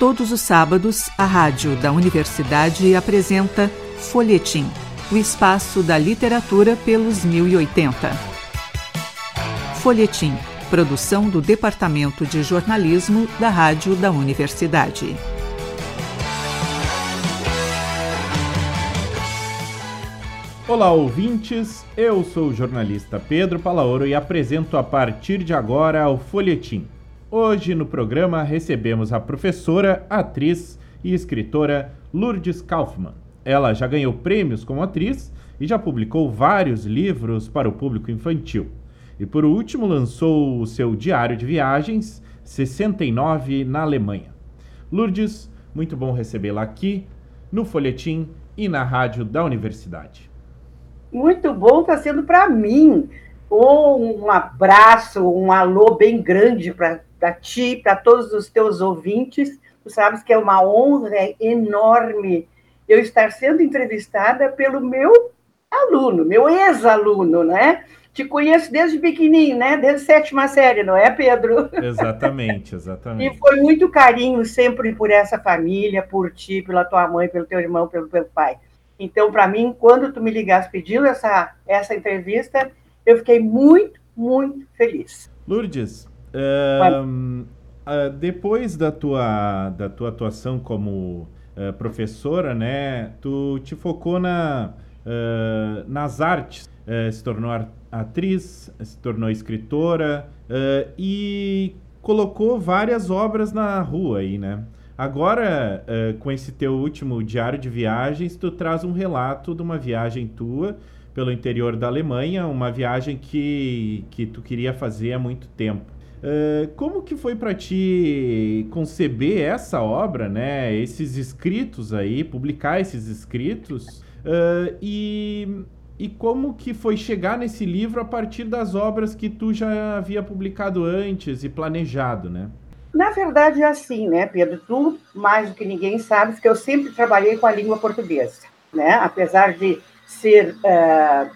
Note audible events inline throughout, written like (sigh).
Todos os sábados, a rádio da universidade apresenta Folhetim, o espaço da literatura pelos 1080. Folhetim, produção do Departamento de Jornalismo da Rádio da Universidade. Olá, ouvintes. Eu sou o jornalista Pedro Palaoro e apresento a partir de agora o Folhetim Hoje no programa recebemos a professora, atriz e escritora Lourdes Kaufmann. Ela já ganhou prêmios como atriz e já publicou vários livros para o público infantil. E por último lançou o seu diário de viagens, 69 na Alemanha. Lourdes, muito bom recebê-la aqui no Folhetim e na rádio da universidade. Muito bom está sendo para mim. Um abraço, um alô bem grande para para ti, para todos os teus ouvintes. Tu sabes que é uma honra enorme eu estar sendo entrevistada pelo meu aluno, meu ex-aluno, né? Te conheço desde pequenininho, né? Desde sétima série, não é, Pedro? Exatamente, exatamente. e foi muito carinho sempre por essa família, por ti, pela tua mãe, pelo teu irmão, pelo teu pai. Então, para mim, quando tu me ligaste pedindo essa, essa entrevista, eu fiquei muito, muito feliz. Lourdes, Uh, depois da tua, da tua atuação como uh, professora, né, tu te focou na, ah, nas artes, eh, se tornou atriz, se tornou escritora e colocou várias obras na rua aí, né? Agora, com esse teu último diário de viagens, tu traz um relato de uma viagem tua pelo interior da Alemanha, uma viagem que, que tu queria fazer há muito tempo. Uh, como que foi para ti conceber essa obra, né? Esses escritos aí, publicar esses escritos uh, e, e como que foi chegar nesse livro a partir das obras que tu já havia publicado antes e planejado, né? Na verdade é assim, né, Pedro? Tu, mais do que ninguém, sabes que eu sempre trabalhei com a língua portuguesa, né? Apesar de ser, uh,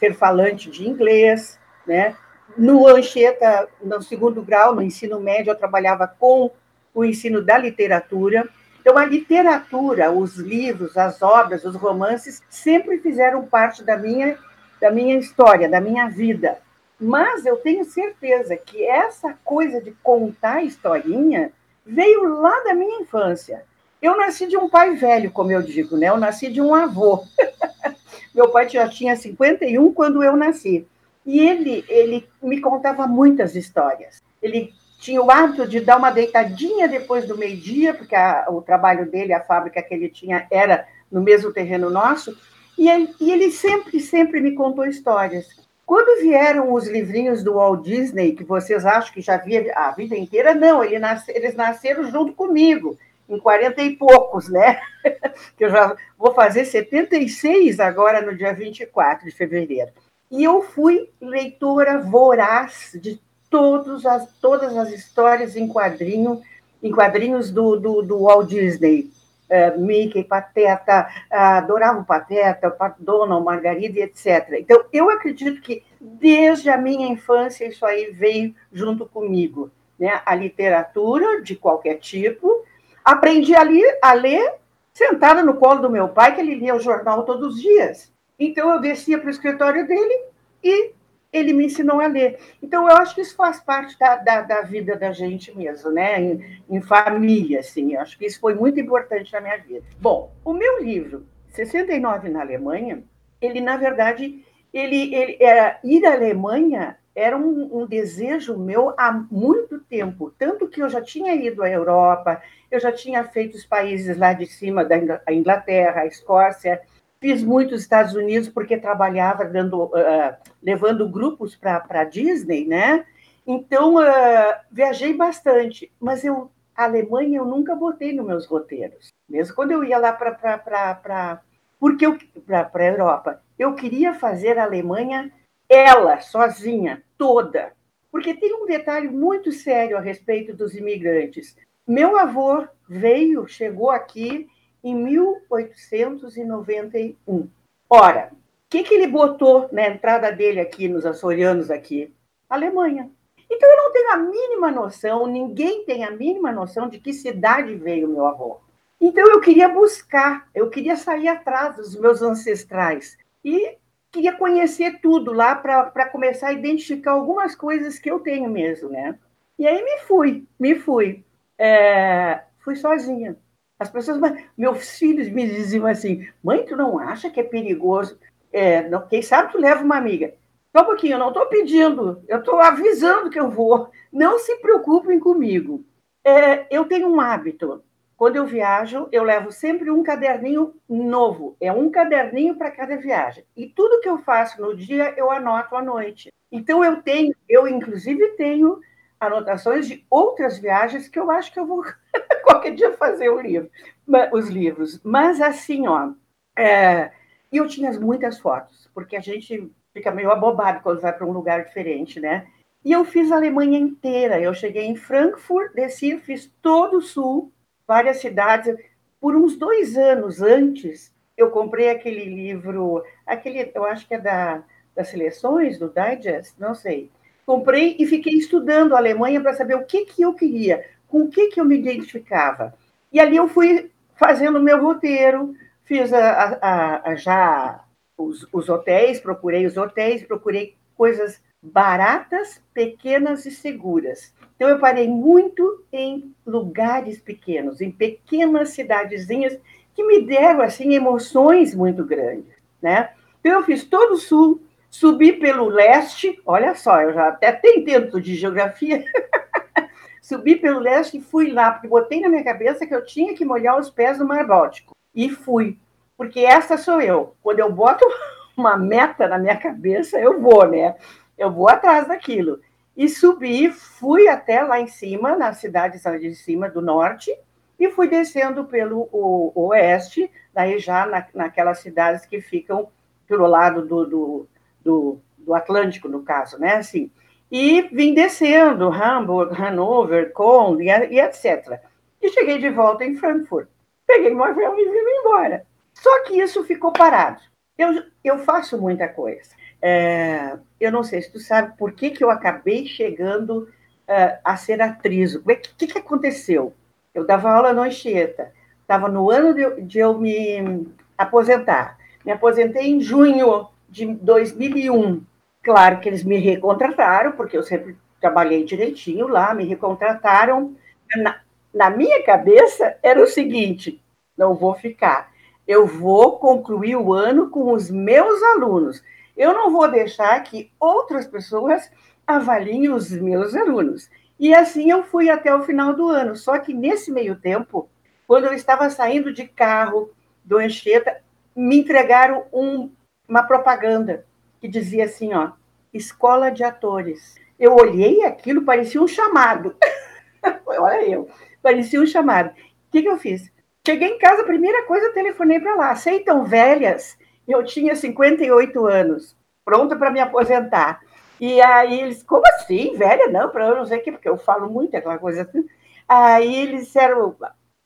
ser falante de inglês, né? No Anchieta, no segundo grau, no ensino médio, eu trabalhava com o ensino da literatura. Então, a literatura, os livros, as obras, os romances, sempre fizeram parte da minha, da minha história, da minha vida. Mas eu tenho certeza que essa coisa de contar historinha veio lá da minha infância. Eu nasci de um pai velho, como eu digo, né? Eu nasci de um avô. (laughs) Meu pai já tinha 51 quando eu nasci. E ele, ele me contava muitas histórias. Ele tinha o hábito de dar uma deitadinha depois do meio-dia, porque a, o trabalho dele, a fábrica que ele tinha, era no mesmo terreno nosso, e ele, e ele sempre, sempre me contou histórias. Quando vieram os livrinhos do Walt Disney, que vocês acham que já via a vida inteira, não, ele nasce, eles nasceram junto comigo, em 40 e poucos, né? (laughs) que eu já vou fazer 76 agora no dia 24 de fevereiro. E eu fui leitora voraz de todos as, todas as histórias em quadrinho, em quadrinhos do, do, do Walt Disney. Uh, Mickey, Pateta, adorava o Pateta, Donald, Margarida, etc. Então, eu acredito que desde a minha infância isso aí veio junto comigo. Né? A literatura, de qualquer tipo. Aprendi a, ler, a ler sentada no colo do meu pai, que ele lia o jornal todos os dias. Então eu descia para o escritório dele e ele me ensinou a ler. Então eu acho que isso faz parte da, da, da vida da gente mesmo, né? Em, em, família, assim. Eu acho que isso foi muito importante na minha vida. Bom, o meu livro, 69 na Alemanha, ele na verdade ele, ele era ir à Alemanha era um, um, desejo meu há muito tempo, tanto que eu já tinha ido à Europa, eu já tinha feito os países lá de cima da Inglaterra, a Escócia, Fiz muitos Estados Unidos porque trabalhava dando, uh, levando grupos para Disney, né? Então, uh, viajei bastante, mas eu, a Alemanha eu nunca botei nos meus roteiros. Mesmo quando eu ia lá para porque para a Europa, eu queria fazer a Alemanha ela sozinha, toda. Porque tem um detalhe muito sério a respeito dos imigrantes. Meu avô veio, chegou aqui em 1891. Ora, o que, que ele botou na entrada dele aqui, nos açorianos aqui? Alemanha. Então eu não tenho a mínima noção, ninguém tem a mínima noção de que cidade veio meu avô. Então eu queria buscar, eu queria sair atrás dos meus ancestrais e queria conhecer tudo lá para começar a identificar algumas coisas que eu tenho mesmo, né? E aí me fui, me fui. É, fui sozinha. As pessoas, meus filhos me diziam assim: mãe, tu não acha que é perigoso? É, não, quem sabe tu leva uma amiga. Só um pouquinho, eu não estou pedindo, eu estou avisando que eu vou. Não se preocupem comigo. É, eu tenho um hábito. Quando eu viajo, eu levo sempre um caderninho novo. É um caderninho para cada viagem. E tudo que eu faço no dia, eu anoto à noite. Então, eu tenho, eu inclusive tenho anotações de outras viagens que eu acho que eu vou qualquer dia fazer o livro, os livros. Mas assim, ó, é, eu tinha muitas fotos, porque a gente fica meio abobado quando vai para um lugar diferente, né? E eu fiz a Alemanha inteira. Eu cheguei em Frankfurt, desci, fiz todo o sul, várias cidades. Por uns dois anos antes, eu comprei aquele livro, aquele, eu acho que é da, das seleções, do Digest, não sei. Comprei e fiquei estudando a Alemanha para saber o que, que eu queria, com o que, que eu me identificava. E ali eu fui fazendo o meu roteiro, fiz a, a, a, já os, os hotéis, procurei os hotéis, procurei coisas baratas, pequenas e seguras. Então, eu parei muito em lugares pequenos, em pequenas cidadezinhas que me deram assim emoções muito grandes, né? Então, eu fiz todo o sul, subi pelo leste, olha só, eu já até tenho tempo de geografia, (laughs) subi pelo leste e fui lá, porque botei na minha cabeça que eu tinha que molhar os pés no Mar Báltico. E fui, porque essa sou eu. Quando eu boto (laughs) uma meta na minha cabeça, eu vou, né? Eu vou atrás daquilo. E subi, fui até lá em cima, na cidade de cima do norte, e fui descendo pelo o, oeste, daí já na, naquelas cidades que ficam pelo lado do, do, do, do Atlântico, no caso, né? Assim, e vim descendo, Hamburg, Hanover, Köln e, etc. E cheguei de volta em Frankfurt. Peguei meu avião e vim embora. Só que isso ficou parado. Eu, eu faço muita coisa. É, eu não sei se tu sabe por que, que eu acabei chegando uh, a ser atriz. O que, que aconteceu? Eu dava aula no Anchieta. Estava no ano de, de, eu me aposentar. Me aposentei em junho de 2001. Claro que eles me recontrataram, porque eu sempre trabalhei direitinho lá, me recontrataram. Na, na minha cabeça era o seguinte: não vou ficar eu vou concluir o ano com os meus alunos. Eu não vou deixar que outras pessoas avaliem os meus alunos. E assim eu fui até o final do ano. Só que nesse meio tempo, quando eu estava saindo de carro do Anchieta, me entregaram um, uma propaganda que dizia assim, ó, escola de atores. Eu olhei aquilo, parecia um chamado. (laughs) Olha eu, parecia um chamado. O que, que eu fiz? Cheguei em casa, a primeira coisa, eu telefonei para lá. Aceitam velhas? Eu tinha 58 anos, pronta para me aposentar. E aí eles, como assim, velha? Não, para eu não sei o quê, porque eu falo muito aquela coisa assim. Aí eles disseram,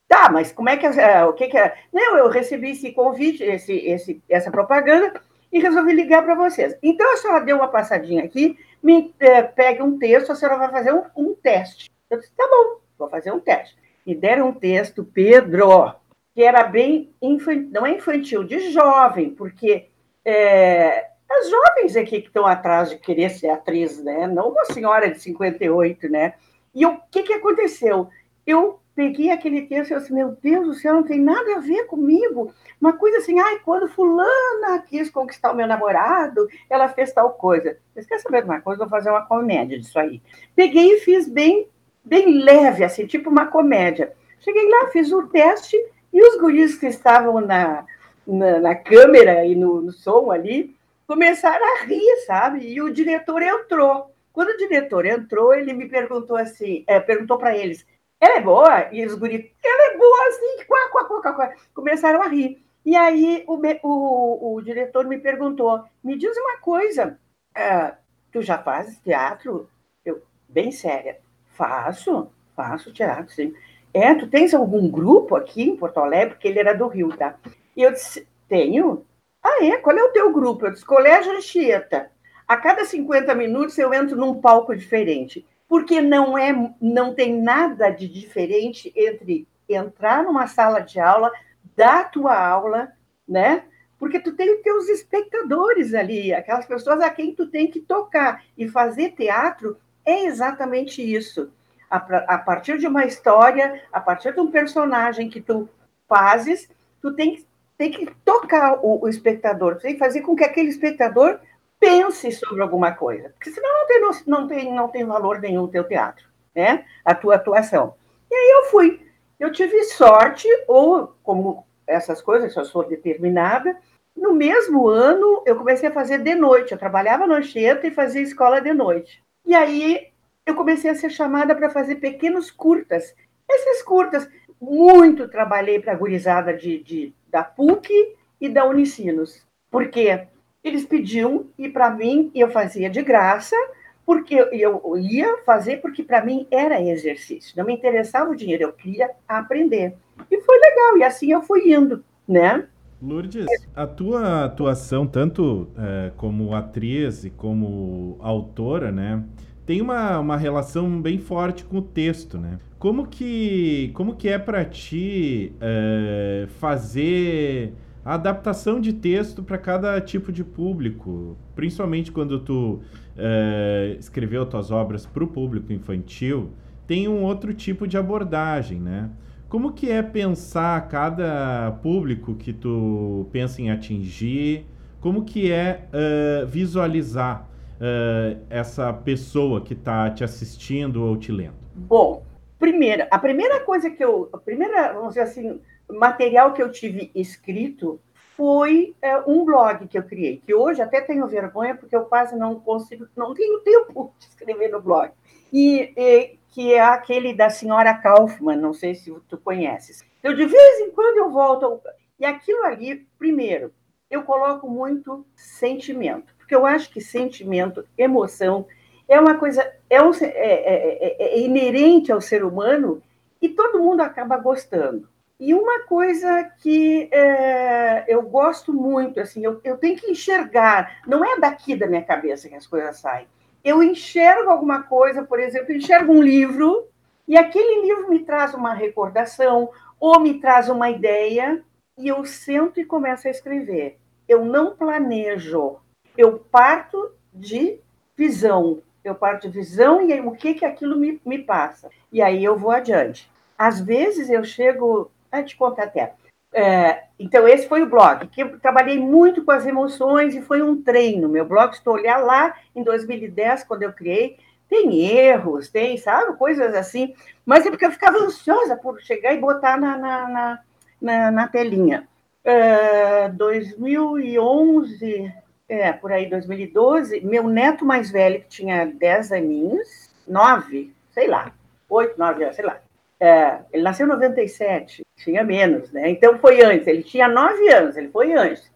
tá, mas como é que é, o que, que é? Não, eu recebi esse convite, esse, esse, essa propaganda e resolvi ligar para vocês. Então a senhora deu uma passadinha aqui, me é, pegue um texto, a senhora vai fazer um, um teste. Eu disse, tá bom, vou fazer um teste me deram um texto, Pedro, que era bem infantil, não é infantil, de jovem, porque é, as jovens aqui que estão atrás de querer ser atriz, né? Não uma senhora de 58, né? E o que, que aconteceu? Eu peguei aquele texto e disse, meu Deus do céu, não tem nada a ver comigo. Uma coisa assim, ai, quando fulana quis conquistar o meu namorado, ela fez tal coisa. Vocês querem saber de uma coisa? Vou fazer uma comédia disso aí. Peguei e fiz bem bem leve, assim, tipo uma comédia. Cheguei lá, fiz o teste e os guris que estavam na, na, na câmera e no, no, som ali começaram a rir, sabe? E o diretor entrou. Quando o diretor entrou, ele me perguntou assim, é, perguntou para eles, ela é boa? E os guris, ela é boa assim, (laughs) quá, quá, quá, quá. começaram a rir. E aí o, o, o diretor me perguntou, me diz uma coisa, uh, tu já fazes teatro? Eu, bem séria, Faço, faço teatro, sim. É, tu tens algum grupo aqui em Porto Alegre? Porque ele era do Rio, tá? E eu disse, tenho. Ah, é? Qual é o teu grupo? Eu disse, Colégio Anchieta. A cada 50 minutos eu entro num palco diferente. Porque não é, não tem nada de diferente entre entrar numa sala de aula, dar tua aula, né? Porque tu tem os teus espectadores ali, aquelas pessoas a quem tu tem que tocar. E fazer teatro é exatamente isso. A, a partir de uma história, a partir de um personagem que tu fazes, tu tem, tem que tocar o, o espectador, tu tem que fazer com que aquele espectador pense sobre alguma coisa, porque senão não tem, não tem, não tem valor nenhum o teu teatro, né? a tua atuação. E aí eu fui. Eu tive sorte, ou como essas coisas, eu sou determinada, no mesmo ano eu comecei a fazer de noite. Eu trabalhava no Anchieta e fazia escola de noite. E aí eu comecei a ser chamada para fazer pequenos curtas. Esses curtas, muito trabalhei para a gurizada de, de, da PUC e da Unicinos. Por quê? Eles pediam e para mim eu fazia de graça, porque eu ia fazer porque para mim era exercício. Não me interessava o dinheiro, eu queria aprender. E foi legal, e assim eu fui indo, né? Lourdes, a tua atuação, tanto é, como atriz e como autora, né, tem uma, uma relação bem forte com o texto, né? Como que, como que é para ti é, fazer a adaptação de texto para cada tipo de público, principalmente quando tu é, escreveu tuas obras para o público infantil, tem um outro tipo de abordagem, né? Como que é pensar cada público que tu pensa em atingir? Como que é uh, visualizar uh, essa pessoa que está te assistindo ou te lendo? Bom, primeira, a primeira coisa que eu, a primeira, vamos dizer assim, material que eu tive escrito foi é, um blog que eu criei, que hoje até tenho vergonha porque eu quase não consigo, não tenho (laughs) tempo de escrever no blog. E, e que é aquele da senhora Kaufmann, não sei se tu conheces. Eu de vez em quando eu volto e aquilo ali, primeiro, eu coloco muito sentimento, porque eu acho que sentimento, emoção é uma coisa é, um, é, é, é inerente ao ser humano e todo mundo acaba gostando. E uma coisa que é, eu gosto muito, assim, eu, eu tenho que enxergar, não é daqui da minha cabeça que as coisas saem. Eu enxergo alguma coisa, por exemplo, enxergo um livro, e aquele livro me traz uma recordação, ou me traz uma ideia, e eu sento e começo a escrever. Eu não planejo, eu parto de visão. Eu parto de visão e aí, o que, que aquilo me, me passa. E aí eu vou adiante. Às vezes eu chego te contar até. É, então, esse foi o blog, que eu trabalhei muito com as emoções e foi um treino. Meu blog, tu olhar lá em 2010, quando eu criei, tem erros, tem, sabe, coisas assim, mas é porque eu ficava ansiosa por chegar e botar na, na, na, na, na telinha. É, 2011, é, por aí, 2012, meu neto mais velho, que tinha 10 aninhos, 9, sei lá, 8, 9, sei lá, é, ele nasceu em 97, tinha menos, né? Então foi antes, ele tinha nove anos, ele foi antes.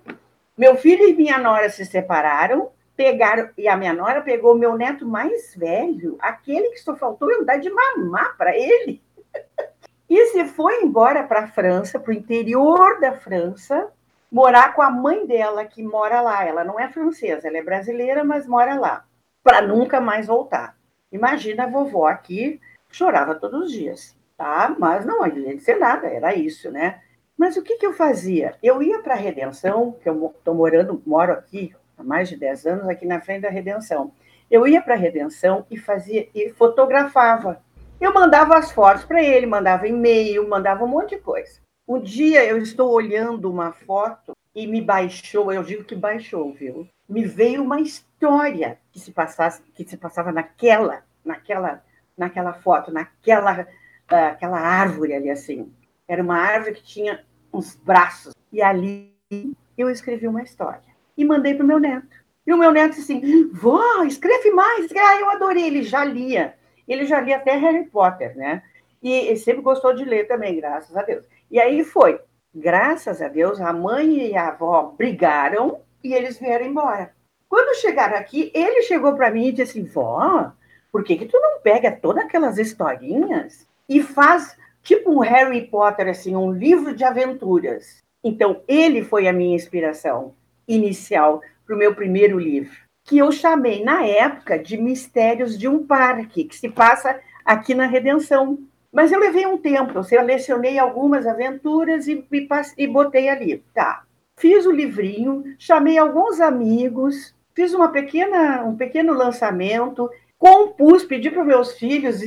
Meu filho e minha nora se separaram, pegaram, e a minha nora pegou meu neto mais velho, aquele que só faltou eu dar de mamar para ele. e se foi embora para a França, para o interior da França, morar com a mãe dela, que mora lá. Ela não é francesa, ela é brasileira, mas mora lá, para nunca mais voltar. Imagina a vovó aqui, chorava todos os dias tá? Mas não de ser nada, era isso, né? Mas o que, que eu fazia? Eu ia para a Redenção, que eu estou morando, moro aqui há mais de 10 anos, aqui na frente da Redenção. Eu ia para a Redenção e fazia e fotografava. Eu mandava as fotos para ele, mandava e-mail, mandava um monte de coisa. Um dia eu estou olhando uma foto e me baixou, eu digo que baixou, viu? Me veio uma história que se passasse, que se passava naquela, naquela, naquela foto, naquela aquela árvore ali assim. Era uma árvore que tinha uns braços. E ali eu escrevi uma história. E mandei para o meu neto. E o meu neto disse assim: vó, escreve mais. Ah, eu adorei. Ele já lia. Ele já lia até Harry Potter, né? E ele sempre gostou de ler também, graças a Deus. E aí foi. Graças a Deus, a mãe e a avó brigaram e eles vieram embora. Quando chegaram aqui, ele chegou para mim e disse assim: vó, por que, que tu não pega todas aquelas historinhas e faz tipo um Harry Potter, assim, um livro de aventuras. Então, ele foi a minha inspiração inicial para o meu primeiro livro. que eu chamei na época de Mistérios de um Parque, que se passa aqui na Redenção. Mas eu levei um tempo, eu selecionei algumas aventuras e, e, e botei ali. Tá. Fiz o livrinho, chamei alguns amigos, fiz uma pequena, um pequeno lançamento, compus, pedi para meus filhos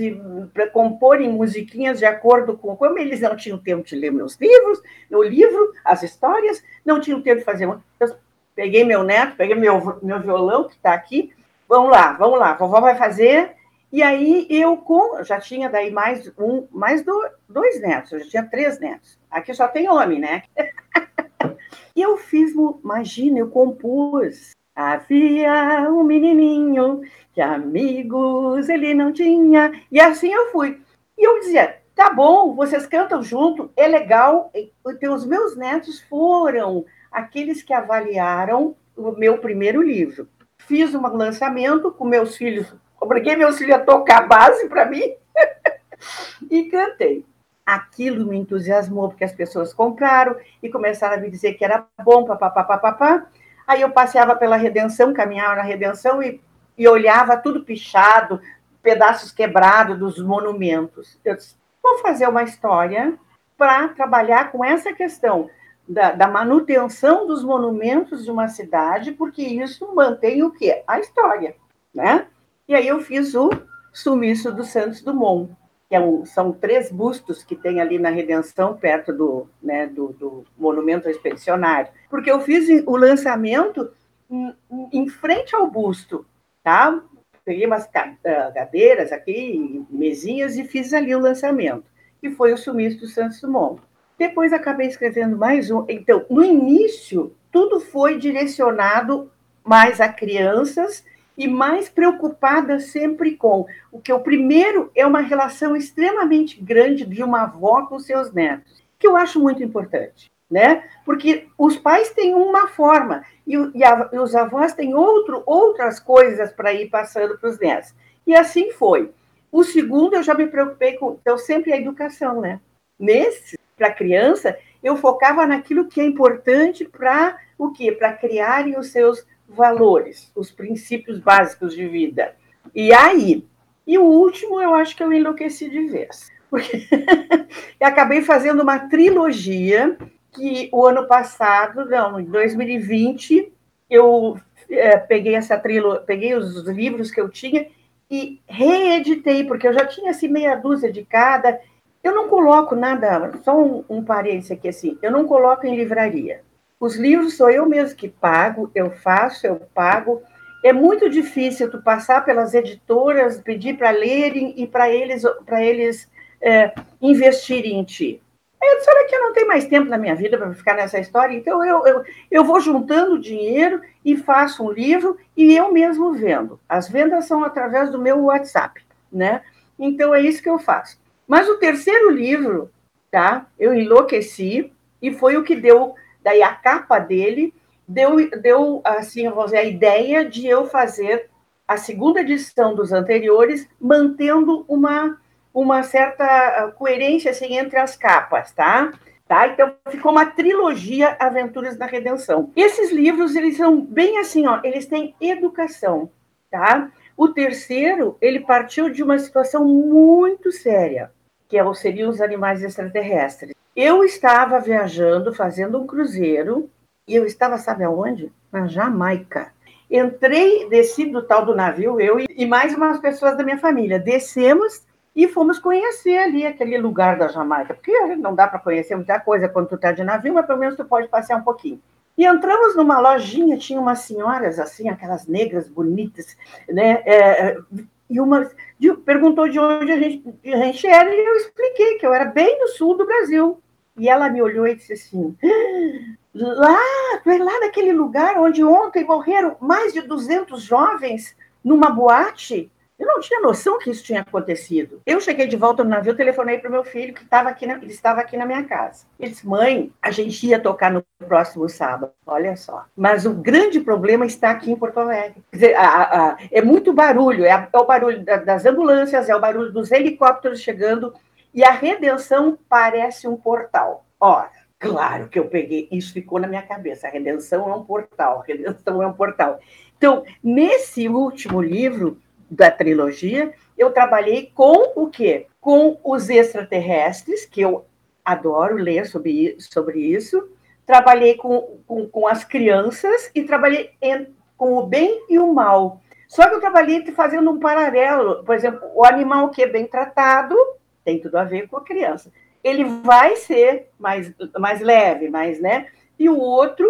para comporem musiquinhas de acordo com como eles não tinham tempo de ler meus livros, o livro, as histórias, não tinham tempo de fazer. Eu peguei meu neto, peguei meu, meu violão que está aqui, vamos lá, vamos lá, vovó vai fazer. E aí eu com, já tinha daí mais um, mais do, dois netos, eu já tinha três netos. Aqui só tem homem, né? (laughs) e eu fiz, imagina, eu compus Havia um menininho que amigos ele não tinha. E assim eu fui. E eu dizia: tá bom, vocês cantam junto, é legal. Então, os meus netos foram aqueles que avaliaram o meu primeiro livro. Fiz um lançamento com meus filhos, obriguei meus filhos a tocar a base para mim (laughs) e cantei. Aquilo me entusiasmou, porque as pessoas compraram e começaram a me dizer que era bom, papapá, papapá. Aí eu passeava pela redenção, caminhava na redenção e, e olhava tudo pichado, pedaços quebrados dos monumentos. Eu disse, vou fazer uma história para trabalhar com essa questão da, da, manutenção dos monumentos de uma cidade, porque isso mantém o quê? A história, né? E aí eu fiz o Sumiço do Santos Dumont que é um, são três bustos que tem ali na Redenção, perto do, né, do, do Monumento Expedicionário. Porque eu fiz o lançamento em, em frente ao busto, tá? Peguei umas ah, cadeiras aqui, mesinhas, e fiz ali o lançamento, que foi o Sumiço do Santos Dumont. Depois acabei escrevendo mais um. Então, no início, tudo foi direcionado mais a crianças e mais preocupada sempre com o que o primeiro é uma relação extremamente grande de uma avó com seus netos, que eu acho muito importante, né? Porque os pais têm uma forma e, e, a, e os avós têm outro, outras coisas para ir passando para os netos. E assim foi. O segundo eu já me preocupei com, então sempre a educação, né? Nesse, para a criança, eu focava naquilo que é importante para o quê? Para criarem os seus valores, os princípios básicos de vida. E aí, e o último eu acho que eu enlouqueci de vez, porque (laughs) eu acabei fazendo uma trilogia que o ano passado, não, em 2020, eu é, peguei essa trilogia, peguei os livros que eu tinha e reeditei, porque eu já tinha assim meia dúzia de cada. Eu não coloco nada, só um, um parênteses aqui assim, eu não coloco em livraria. Os livros sou eu mesmo que pago, eu faço, eu pago. É muito difícil tu passar pelas editoras, pedir para lerem e para eles, para eles é, investirem em ti. Aí eu disse, olha que eu não tenho mais tempo na minha vida para ficar nessa história, então eu, eu, eu vou juntando dinheiro e faço um livro e eu mesmo vendo. As vendas são através do meu WhatsApp, né? Então é isso que eu faço. Mas o terceiro livro, tá? Eu enlouqueci e foi o que deu Daí a capa dele deu, deu assim, vamos dizer, a ideia de eu fazer a segunda edição dos anteriores, mantendo uma, uma certa ah, coerência assim, entre as capas, tá? Tá? Então ficou uma trilogia Aventuras na Redenção. Esses livros eles são bem assim, ó, eles têm educação, tá? O terceiro ele partiu de uma situação muito séria, que é, seriam os animais extraterrestres. Eu estava viajando, fazendo um cruzeiro, e eu estava, sabe aonde? Na Jamaica. Entrei, desci do tal do navio, eu e mais umas pessoas da minha família. Descemos e fomos conhecer ali aquele lugar da Jamaica, porque não dá para conhecer muita coisa quando tu está de navio, mas pelo menos tu pode passear um pouquinho. E entramos numa lojinha, tinha umas senhoras assim, aquelas negras bonitas, né? É, e uma de, perguntou de onde a gente, a gente era, e eu expliquei que eu era bem no sul do Brasil. E ela me olhou e disse assim: lá, tu é lá naquele lugar onde ontem morreram mais de 200 jovens numa boate? Eu não tinha noção que isso tinha acontecido. Eu cheguei de volta no navio, telefonei para o meu filho, que estava aqui, na, ele estava aqui na minha casa. Ele disse, mãe, a gente ia tocar no próximo sábado. Olha só. Mas o grande problema está aqui em Porto Alegre. Dizer, a, a, é muito barulho, é, a, é o barulho das ambulâncias, é o barulho dos helicópteros chegando, e a redenção parece um portal. Ora, Claro que eu peguei, isso ficou na minha cabeça. A redenção é um portal, a redenção é um portal. Então, nesse último livro da trilogia, eu trabalhei com o quê? Com os extraterrestres, que eu adoro ler sobre, sobre isso. Trabalhei com, com, com as crianças e trabalhei em, com o bem e o mal. Só que eu trabalhei fazendo um paralelo. Por exemplo, o animal que é bem tratado tem tudo a ver com a criança ele vai ser mais, mais leve, mais, né? E o outro,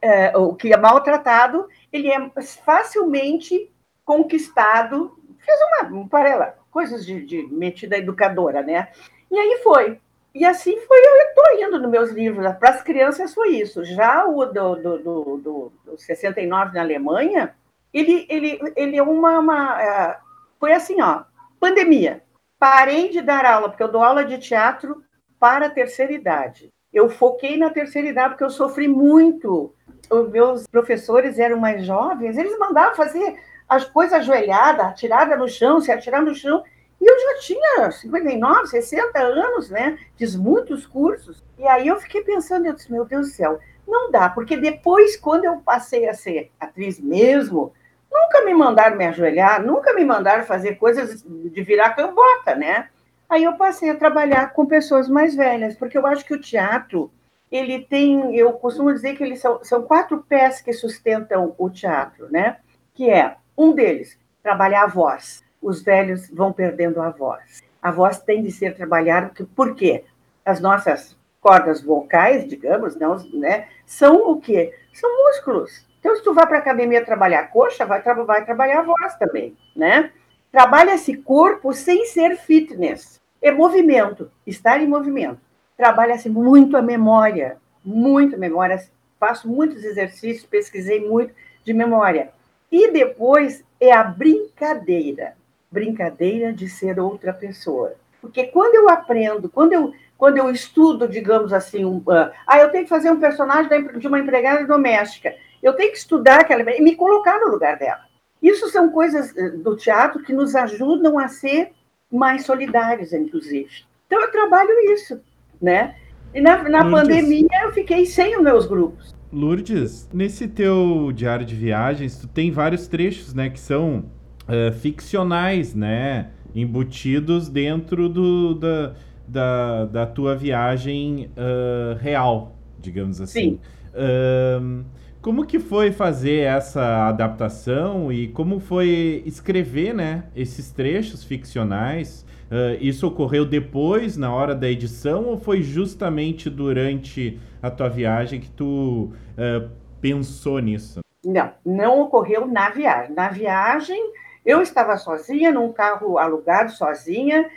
é, o que é maltratado, ele é facilmente conquistado. Fiz uma, um paralelo, coisas de, de metida educadora, né? E aí foi. E assim foi, eu estou indo nos meus livros. Para as crianças foi isso. Já o do, do, do, do, do 69 na Alemanha, ele, ele, ele é uma, uma. É, foi assim, ó, pandemia. Parei de dar aula, porque eu dou aula de teatro para a terceira idade. Eu foquei na terceira idade porque eu sofri muito. Os meus professores eram mais jovens, eles mandavam fazer as coisas ajoelhadas, atirada no chão, se atirar no chão. E eu já tinha 59, 60 anos, né? Fiz muitos cursos. E aí eu fiquei pensando, eu disse, meu Deus do céu, não dá, porque depois, quando eu passei a ser atriz mesmo, nunca me mandaram me ajoelhar, nunca me mandaram fazer coisas de virar cambota, né? Aí eu passei a trabalhar com pessoas mais velhas, porque eu acho que o teatro, ele tem, eu costumo dizer que eles são, são quatro pés que sustentam o teatro, né? Que é, um deles, trabalhar a voz. Os velhos vão perdendo a voz. A voz tem de ser trabalhada, por quê? As nossas cordas vocais, digamos, não, né, são o quê? São músculos. Então, se tu vai para a academia trabalhar coxa, vai, tra vai trabalhar a voz também, né? Trabalha esse corpo sem ser fitness é movimento, estar em movimento. Trabalha-se muito a memória, muito memória. Faço muitos exercícios, pesquisei muito de memória. E depois é a brincadeira, brincadeira de ser outra pessoa. Porque quando eu aprendo, quando eu, quando eu estudo, digamos assim, um, uh, ah, eu tenho que fazer um personagem de uma empregada doméstica, eu tenho que estudar aquela e me colocar no lugar dela. Isso são coisas eh, do teatro que nos ajudam a ser mais solidários, inclusive. Então, eu trabalho isso, né? E na, na pandemia eu fiquei sem os meus grupos. Lourdes, nesse teu diário de viagens, tu tem vários trechos, né, que são uh, ficcionais, né, embutidos dentro do, da, da, da tua viagem uh, real, digamos assim. Sim. Uh, como que foi fazer essa adaptação e como foi escrever, né, esses trechos ficcionais? Uh, isso ocorreu depois, na hora da edição, ou foi justamente durante a tua viagem que tu uh, pensou nisso? Não, não ocorreu na viagem. Na viagem, eu estava sozinha, num carro alugado, sozinha.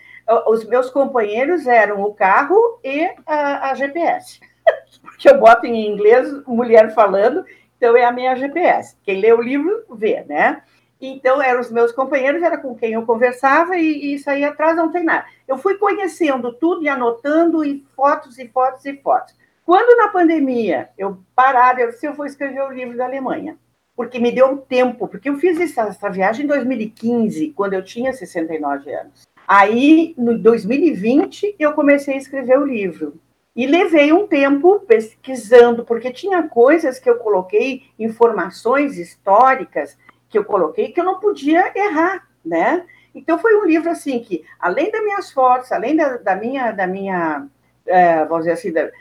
Os meus companheiros eram o carro e a, a GPS (laughs) porque eu boto em inglês mulher falando, então é a minha GPS. Quem lê o livro vê, né? Então, eram os meus companheiros, era com quem eu conversava e, e saía atrás, não tem nada. Eu fui conhecendo tudo e anotando, e fotos, e fotos, e fotos. Quando na pandemia eu parava, eu disse, eu vou escrever o livro da Alemanha, porque me deu um tempo, porque eu fiz essa, essa viagem em 2015, quando eu tinha 69 anos. Aí, no 2020, eu comecei a escrever o livro. E levei um tempo pesquisando, porque tinha coisas que eu coloquei, informações históricas que eu coloquei, que eu não podia errar, né? Então foi um livro assim que, além das minhas fotos, além da, da minha, da minha é, vamos dizer assim, da,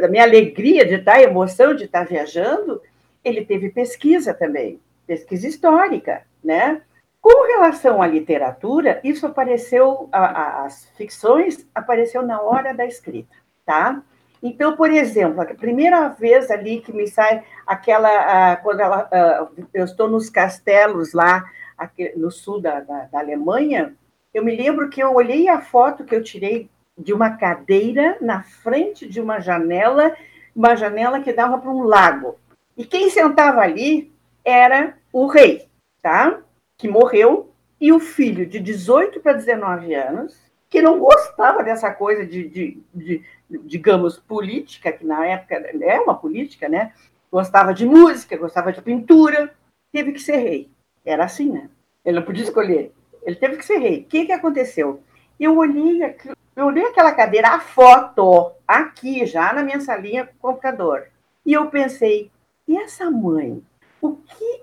da, minha alegria de estar, emoção de estar viajando, ele teve pesquisa também, pesquisa histórica, né? Com relação à literatura, isso apareceu, a, a, as ficções apareceu na hora da escrita tá? Então, por exemplo, a primeira vez ali que me sai aquela, quando ela, eu estou nos castelos lá aqui, no sul da, da, da, Alemanha, eu me lembro que eu olhei a foto que eu tirei de uma cadeira na frente de uma janela, uma janela que dava para um lago. E quem sentava ali era o rei, tá? Que morreu, e o filho de 18 para 19 anos, que não gostava dessa coisa de, de, de, digamos, política, que na época é uma política, né? Gostava de música, gostava de pintura, teve que ser rei. Era assim, né? Ele não podia escolher. Ele teve que ser rei. O que, que aconteceu? Eu olhei eu olhei aquela cadeira, a foto, aqui já na minha salinha com o computador. E eu pensei, e essa mãe? O que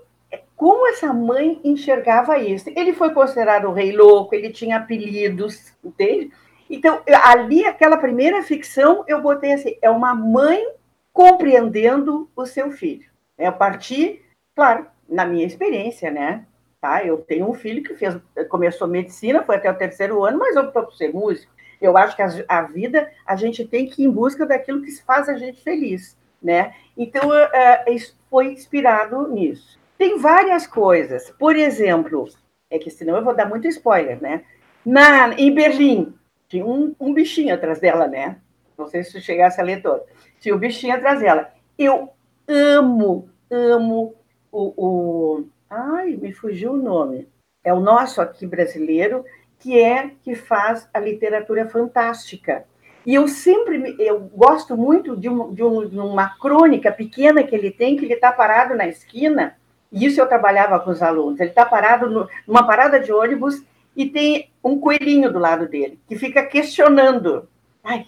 como essa mãe enxergava isso? Ele foi considerado o rei louco, ele tinha apelidos, entende? Então, ali, aquela primeira ficção, eu botei assim: é uma mãe compreendendo o seu filho. É a partir, claro, na minha experiência, né? Tá? Eu tenho um filho que fez, começou medicina, foi até o terceiro ano, mas optou por ser músico. Eu acho que a, a vida, a gente tem que ir em busca daquilo que faz a gente feliz, né? Então, uh, foi inspirado nisso. Tem várias coisas. Por exemplo, é que senão eu vou dar muito spoiler, né? Na, em Berlim, tinha um, um bichinho atrás dela, né? Não sei se chegasse a ler todo. Tinha um bichinho atrás dela. Eu amo, amo o, o. Ai, me fugiu o nome. É o nosso aqui brasileiro, que é que faz a literatura fantástica. E eu sempre eu gosto muito de, um, de, um, de uma crônica pequena que ele tem, que ele está parado na esquina e isso eu trabalhava com os alunos. Ele está parado no, numa parada de ônibus e tem um coelhinho do lado dele, que fica questionando. Ai,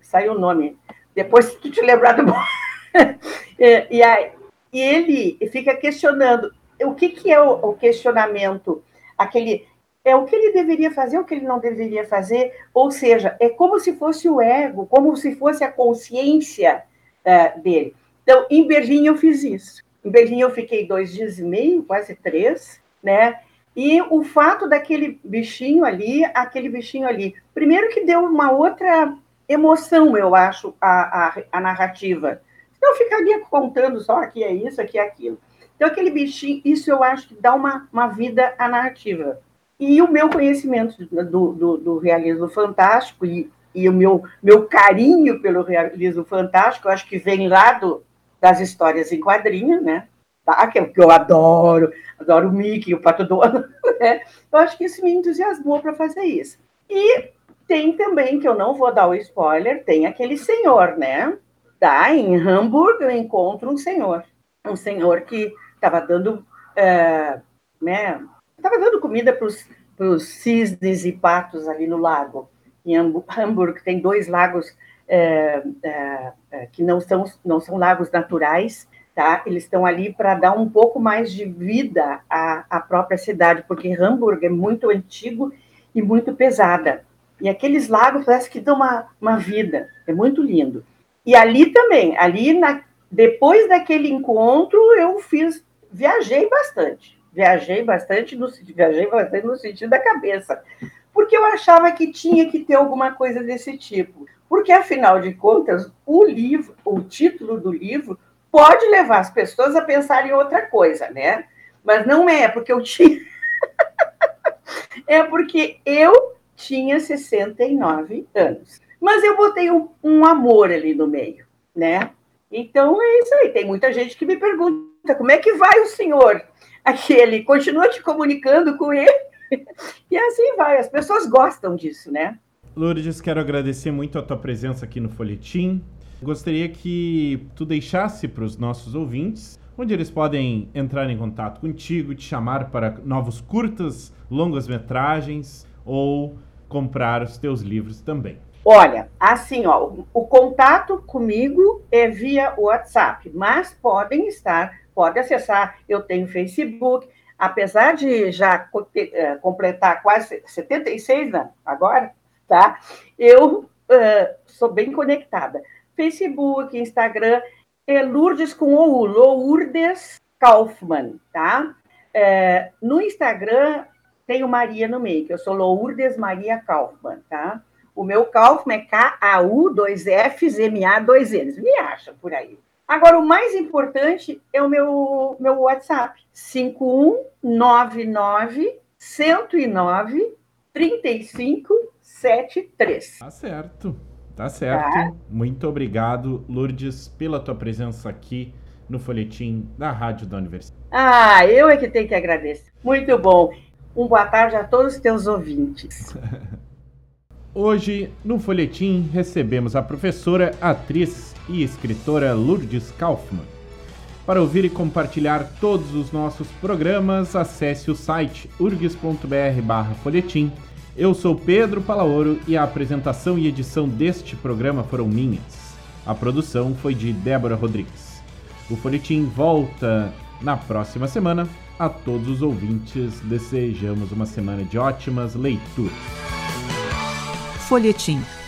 saiu o nome. Depois, se tu te lembrar do. (laughs) e, e, aí, e ele fica questionando o que, que é o, o questionamento, aquele é o que ele deveria fazer, o que ele não deveria fazer, ou seja, é como se fosse o ego, como se fosse a consciência uh, dele. Então, em Berlim eu fiz isso. Em Berlim eu fiquei dois dias e meio, quase três, né? E o fato daquele bichinho ali, aquele bichinho ali, primeiro que deu uma outra emoção, eu acho, a, a, a narrativa. Não ficaria contando só aqui é isso, aqui é aquilo. Então, aquele bichinho, isso eu acho que dá uma, uma vida à narrativa. E o meu conhecimento do, do, do realismo fantástico e, e o meu, meu carinho pelo realismo fantástico, eu acho que vem lá do, das histórias em quadrinho, né? Tá? Que, é o que eu adoro, adoro o Mickey, o Pato Dono, (laughs) né? Eu acho que isso me entusiasmou para fazer isso. E tem também, que eu não vou dar o spoiler, tem aquele senhor, né? Tá? Em Hamburgo eu encontro um senhor. Um senhor que estava dando, é, né? Estava dando comida para os cisnes e patos ali no lago. Em Hamburgo tem dois lagos é, é, é, que não são, não são lagos naturais, tá? Eles estão ali para dar um pouco mais de vida à, à própria cidade, porque Hamburgo é muito antigo e muito pesada. E aqueles lagos parece que dão uma, uma vida, é muito lindo. E ali também, ali na, depois daquele encontro, eu fiz, viajei bastante, viajei bastante no, viajei bastante no sentido da cabeça, porque eu achava que tinha que ter alguma coisa desse tipo. Porque, afinal de contas, o livro, o título do livro, pode levar as pessoas a pensar em outra coisa, né? Mas não é, porque eu tinha. (laughs) é porque eu tinha 69 anos. Mas eu botei um, um, amor ali no meio, né? Então é isso aí. Tem muita gente que me pergunta como é que vai o senhor? Aquele continua te comunicando com ele. E assim vai. As pessoas gostam disso, né? Lourdes, quero agradecer muito a tua presença aqui no Folhetim. Gostaria que tu deixasse para os nossos ouvintes onde eles podem entrar em contato contigo, te chamar para novos curtas, longas metragens ou comprar os teus livros também. Olha, assim, ó, o contato comigo é via WhatsApp, mas podem estar, pode acessar, eu tenho Facebook, apesar de já eh, completar quase 76 anos agora, tá? Eu uh, sou bem conectada. Facebook, Instagram, é Lourdes com o Lourdes Kaufmann, tá? É, no Instagram tem o Maria no meio, que eu sou Lourdes Maria Kaufmann, tá? O meu Kaufmann é K-A-U, dois Fs, M-A, dois N's. Me acha por aí. Agora, o mais importante é o meu, meu WhatsApp, 5199 109 35 73. Tá certo. Tá certo. Tá. Muito obrigado, Lourdes, pela tua presença aqui no folhetim da Rádio da Universidade. Ah, eu é que tenho que agradecer. Muito bom. Um boa tarde a todos os teus ouvintes. (laughs) Hoje, no folhetim, recebemos a professora, atriz e escritora Lourdes Kaufmann. Para ouvir e compartilhar todos os nossos programas, acesse o site urgs.br/folhetim Eu sou Pedro Palaoro e a apresentação e edição deste programa foram minhas. A produção foi de Débora Rodrigues. O Folhetim volta na próxima semana. A todos os ouvintes, desejamos uma semana de ótimas leituras. Folhetim,